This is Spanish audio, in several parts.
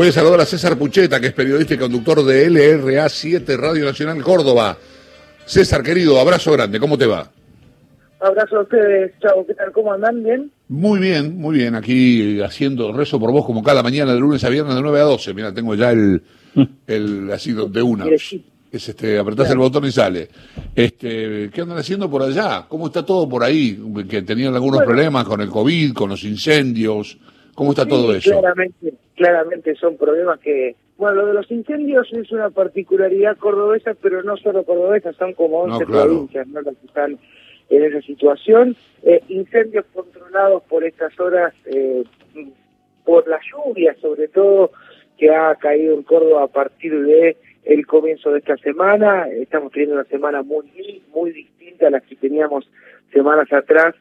Voy a saludar a César Pucheta, que es periodista y conductor de LRA 7 Radio Nacional Córdoba. César, querido, abrazo grande, ¿cómo te va? Abrazo a ustedes, chao, ¿qué tal? ¿Cómo andan? ¿Bien? Muy bien, muy bien. Aquí haciendo rezo por vos como cada mañana de lunes a viernes de 9 a 12. Mira, tengo ya el, el así de una. Es este, apretás el botón y sale. Este, ¿qué andan haciendo por allá? ¿Cómo está todo por ahí? Que tenían algunos problemas con el COVID, con los incendios. ¿Cómo está todo eso? Claramente, claramente son problemas que, bueno, lo de los incendios es una particularidad cordobesa, pero no solo cordobesa, son como 11 provincias, ¿no? Las que están en esa situación. Eh, incendios controlados por estas horas, eh, por la lluvia, sobre todo, que ha caído en Córdoba a partir de el comienzo de esta semana. Estamos teniendo una semana muy, muy distinta a las que teníamos semanas atrás,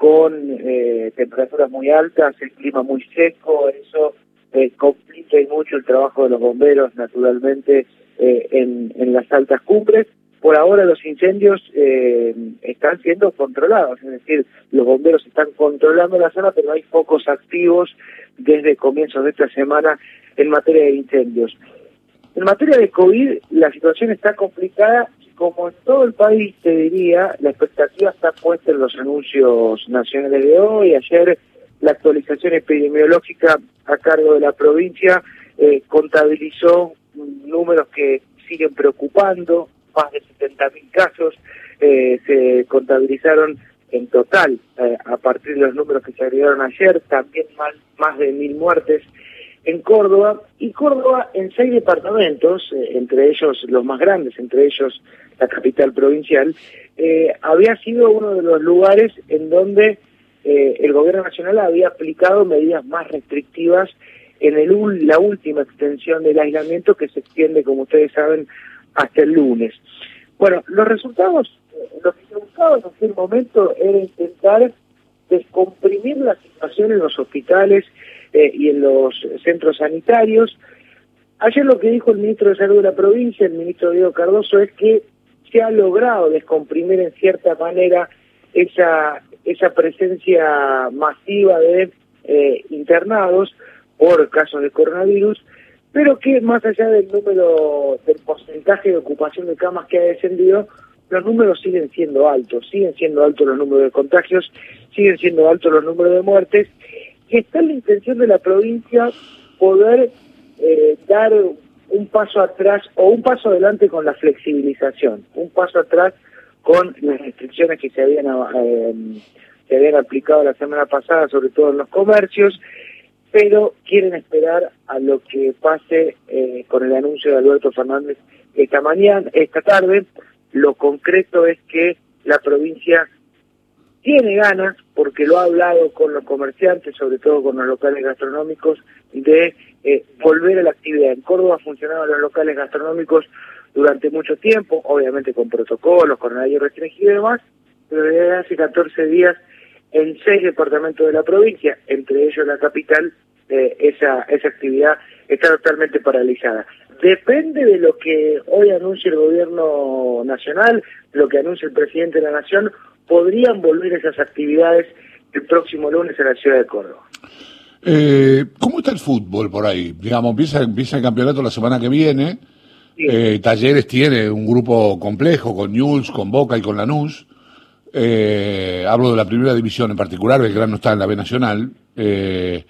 con eh, temperaturas muy altas, el clima muy seco, eso eh, complica mucho el trabajo de los bomberos, naturalmente, eh, en, en las altas cumbres. Por ahora los incendios eh, están siendo controlados, es decir, los bomberos están controlando la zona, pero hay focos activos desde comienzos de esta semana en materia de incendios. En materia de COVID, la situación está complicada como en todo el país, te diría, la expectativa está puesta en los anuncios nacionales de hoy. Ayer la actualización epidemiológica a cargo de la provincia eh, contabilizó números que siguen preocupando, más de 70.000 casos eh, se contabilizaron en total eh, a partir de los números que se agregaron ayer, también más, más de mil muertes en Córdoba, y Córdoba en seis departamentos, eh, entre ellos los más grandes, entre ellos la capital provincial, eh, había sido uno de los lugares en donde eh, el gobierno nacional había aplicado medidas más restrictivas en el, la última extensión del aislamiento que se extiende, como ustedes saben, hasta el lunes. Bueno, los resultados, lo que se buscaba en aquel momento era intentar descomprimir la situación en los hospitales eh, y en los centros sanitarios. Ayer lo que dijo el ministro de Salud de la provincia, el ministro Diego Cardoso, es que se ha logrado descomprimir en cierta manera esa, esa presencia masiva de eh, internados por casos de coronavirus, pero que más allá del número, del porcentaje de ocupación de camas que ha descendido, los números siguen siendo altos, siguen siendo altos los números de contagios, siguen siendo altos los números de muertes, y está en la intención de la provincia poder eh, dar un paso atrás o un paso adelante con la flexibilización, un paso atrás con las restricciones que se habían, eh, se habían aplicado la semana pasada, sobre todo en los comercios, pero quieren esperar a lo que pase eh, con el anuncio de Alberto Fernández esta mañana, esta tarde. Lo concreto es que la provincia tiene ganas, porque lo ha hablado con los comerciantes, sobre todo con los locales gastronómicos, de eh, volver a la actividad. En Córdoba funcionaban los locales gastronómicos durante mucho tiempo, obviamente con protocolos, con horario restringido y demás, pero desde hace 14 días en seis departamentos de la provincia, entre ellos la capital, eh, esa, esa actividad está totalmente paralizada. Depende de lo que hoy anuncie el gobierno nacional, lo que anuncie el presidente de la nación, podrían volver esas actividades el próximo lunes en la ciudad de Córdoba. Eh, ¿Cómo está el fútbol por ahí? Digamos, empieza, empieza el campeonato la semana que viene. Eh, Talleres tiene un grupo complejo con News, con Boca y con Lanús. Eh, hablo de la primera división en particular, el gran no está en la B Nacional. Eh,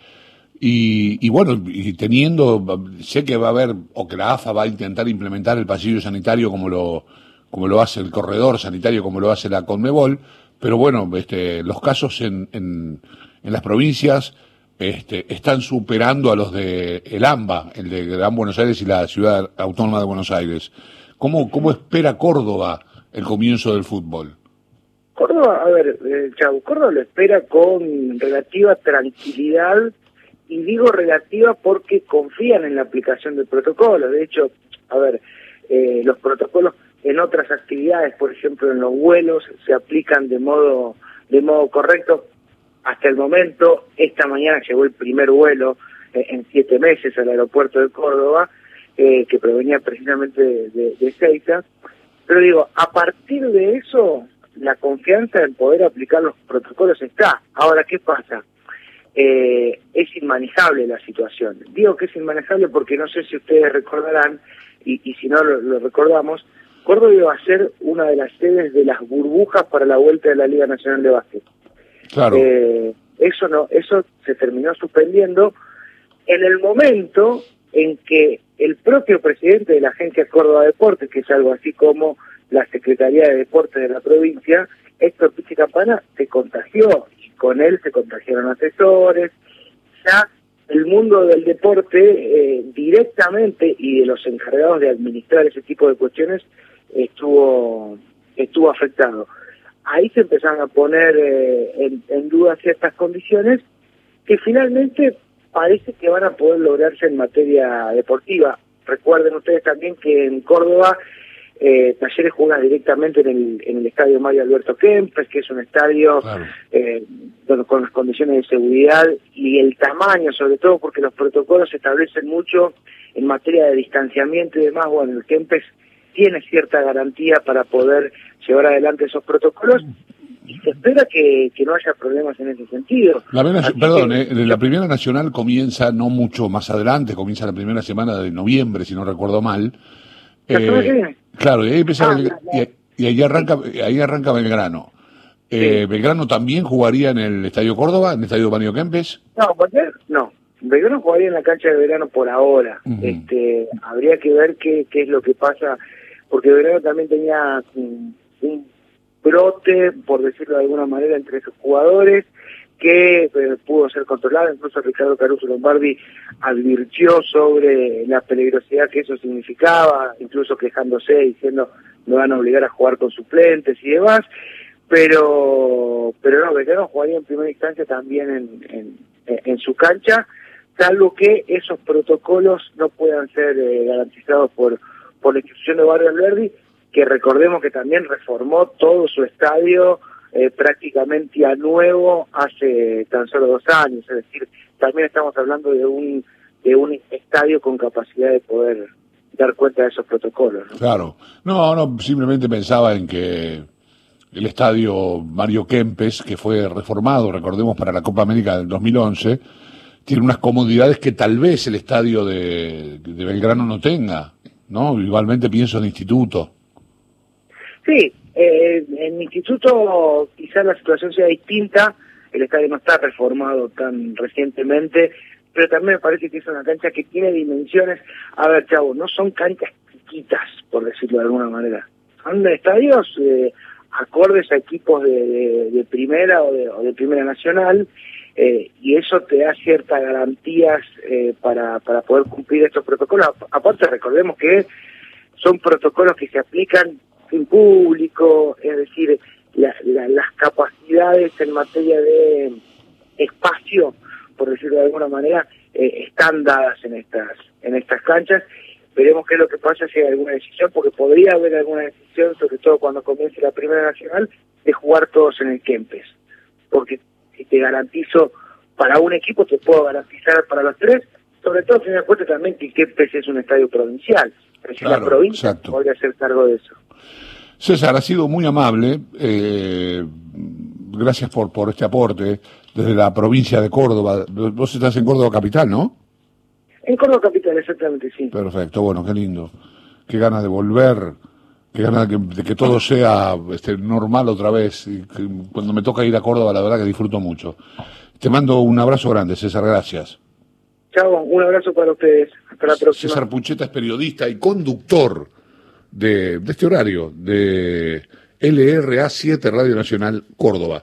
y, y, bueno, y teniendo, sé que va a haber, o que la AFA va a intentar implementar el pasillo sanitario como lo, como lo hace el corredor sanitario, como lo hace la Conmebol, pero bueno, este, los casos en, en, en las provincias este, están superando a los de el AMBA, el de Gran Buenos Aires y la Ciudad Autónoma de Buenos Aires. ¿Cómo, cómo espera Córdoba el comienzo del fútbol? Córdoba, a ver, eh, Chau, Córdoba lo espera con relativa tranquilidad y digo relativa porque confían en la aplicación del protocolo. De hecho, a ver, eh, los protocolos en otras actividades, por ejemplo en los vuelos, se aplican de modo, de modo correcto. Hasta el momento, esta mañana llegó el primer vuelo eh, en siete meses al aeropuerto de Córdoba, eh, que provenía precisamente de, de. Pero digo, a partir de eso, la confianza en poder aplicar los protocolos está. Ahora, ¿qué pasa? eh, es inmanejable la situación. Digo que es inmanejable porque no sé si ustedes recordarán, y, si no lo, recordamos, Córdoba iba a ser una de las sedes de las burbujas para la vuelta de la Liga Nacional de Básquet. Claro. Eh, eso no, eso se terminó suspendiendo en el momento en que el propio presidente de la agencia Córdoba Deportes, que es algo así como la Secretaría de Deportes de la provincia, Héctor Pichi Campana, se contagió y con él se contagiaron asesores. Ya el mundo del deporte eh, directamente y de los encargados de administrar ese tipo de cuestiones estuvo estuvo afectado. Ahí se empezaron a poner eh, en, en duda ciertas condiciones que finalmente parece que van a poder lograrse en materia deportiva. Recuerden ustedes también que en Córdoba eh, Talleres juega directamente en el, en el estadio Mario Alberto Kempes, que es un estadio eh, con las condiciones de seguridad y el tamaño, sobre todo porque los protocolos se establecen mucho en materia de distanciamiento y demás. Bueno, el Kempes tiene cierta garantía para poder llevar adelante esos protocolos y se espera que, no haya problemas en ese sentido. La perdón, eh, la Primera Nacional comienza no mucho más adelante, comienza la primera semana de noviembre, si no recuerdo mal. Eh, claro, y ahí, empieza ah, y, ahí arranca ahí arranca Belgrano. Eh, ¿Belgrano también jugaría en el Estadio Córdoba, en el Estadio Mario Kempes? No, no. Belgrano jugaría en la cancha de verano por ahora. este Habría que ver qué, qué es lo que pasa, porque Belgrano también tenía un, brote, por decirlo de alguna manera, entre sus jugadores que eh, pudo ser controlado, incluso Ricardo Caruso Lombardi advirtió sobre la peligrosidad que eso significaba, incluso quejándose, diciendo me van a obligar a jugar con suplentes y demás, pero pero no, Belgrano jugaría en primera instancia también en, en, su cancha, salvo que esos protocolos no puedan ser eh, garantizados por, por la institución de Barrio Alberdi, que recordemos que también reformó todo su estadio eh, prácticamente a nuevo hace tan solo dos años, es decir, también estamos hablando de un de un estadio con capacidad de poder dar cuenta de esos protocolos. Claro, no, no, simplemente pensaba en que el estadio Mario Kempes, que fue reformado, recordemos, para la Copa América del 2011, tiene unas comodidades que tal vez el estadio de, de Belgrano no tenga, ¿no? Igualmente pienso en instituto. Sí, eh, en instituto quizás la situación sea distinta, el estadio no está reformado tan recientemente, pero también me parece que es una cancha que tiene dimensiones, a ver, chavo, no son canchas chiquitas, por decirlo de alguna manera, son estadios eh, acordes a equipos de, primera o de, primera nacional, eh, y eso te da ciertas garantías eh, para, para poder cumplir estos protocolos. Aparte, recordemos que son protocolos que se aplican sin público, es decir, las capacidades en materia de espacio, por decirlo de alguna manera, eh, están dadas en estas en estas canchas. Veremos qué es lo que pasa si hay alguna decisión, porque podría haber alguna decisión, sobre todo cuando comience la Primera Nacional, de jugar todos en el Kempes. Porque si te garantizo para un equipo, te puedo garantizar para los tres, sobre todo teniendo en cuenta también que Kempes es un estadio provincial. Pero la provincia podría hacer cargo de eso. César, ha sido muy amable. Eh, gracias por, por este aporte desde la provincia de Córdoba. Vos estás en Córdoba Capital, ¿no? En Córdoba Capital, exactamente, sí. Perfecto, bueno, qué lindo. Qué ganas de volver, ganas de que, todo sea este, normal otra vez. Y cuando me toca ir a Córdoba, la verdad que disfruto mucho. Te mando un abrazo grande, César, gracias. Chao, un abrazo para ustedes. Hasta la próxima. César Pucheta es periodista y conductor de, este horario de LRA 7 Radio Nacional Córdoba.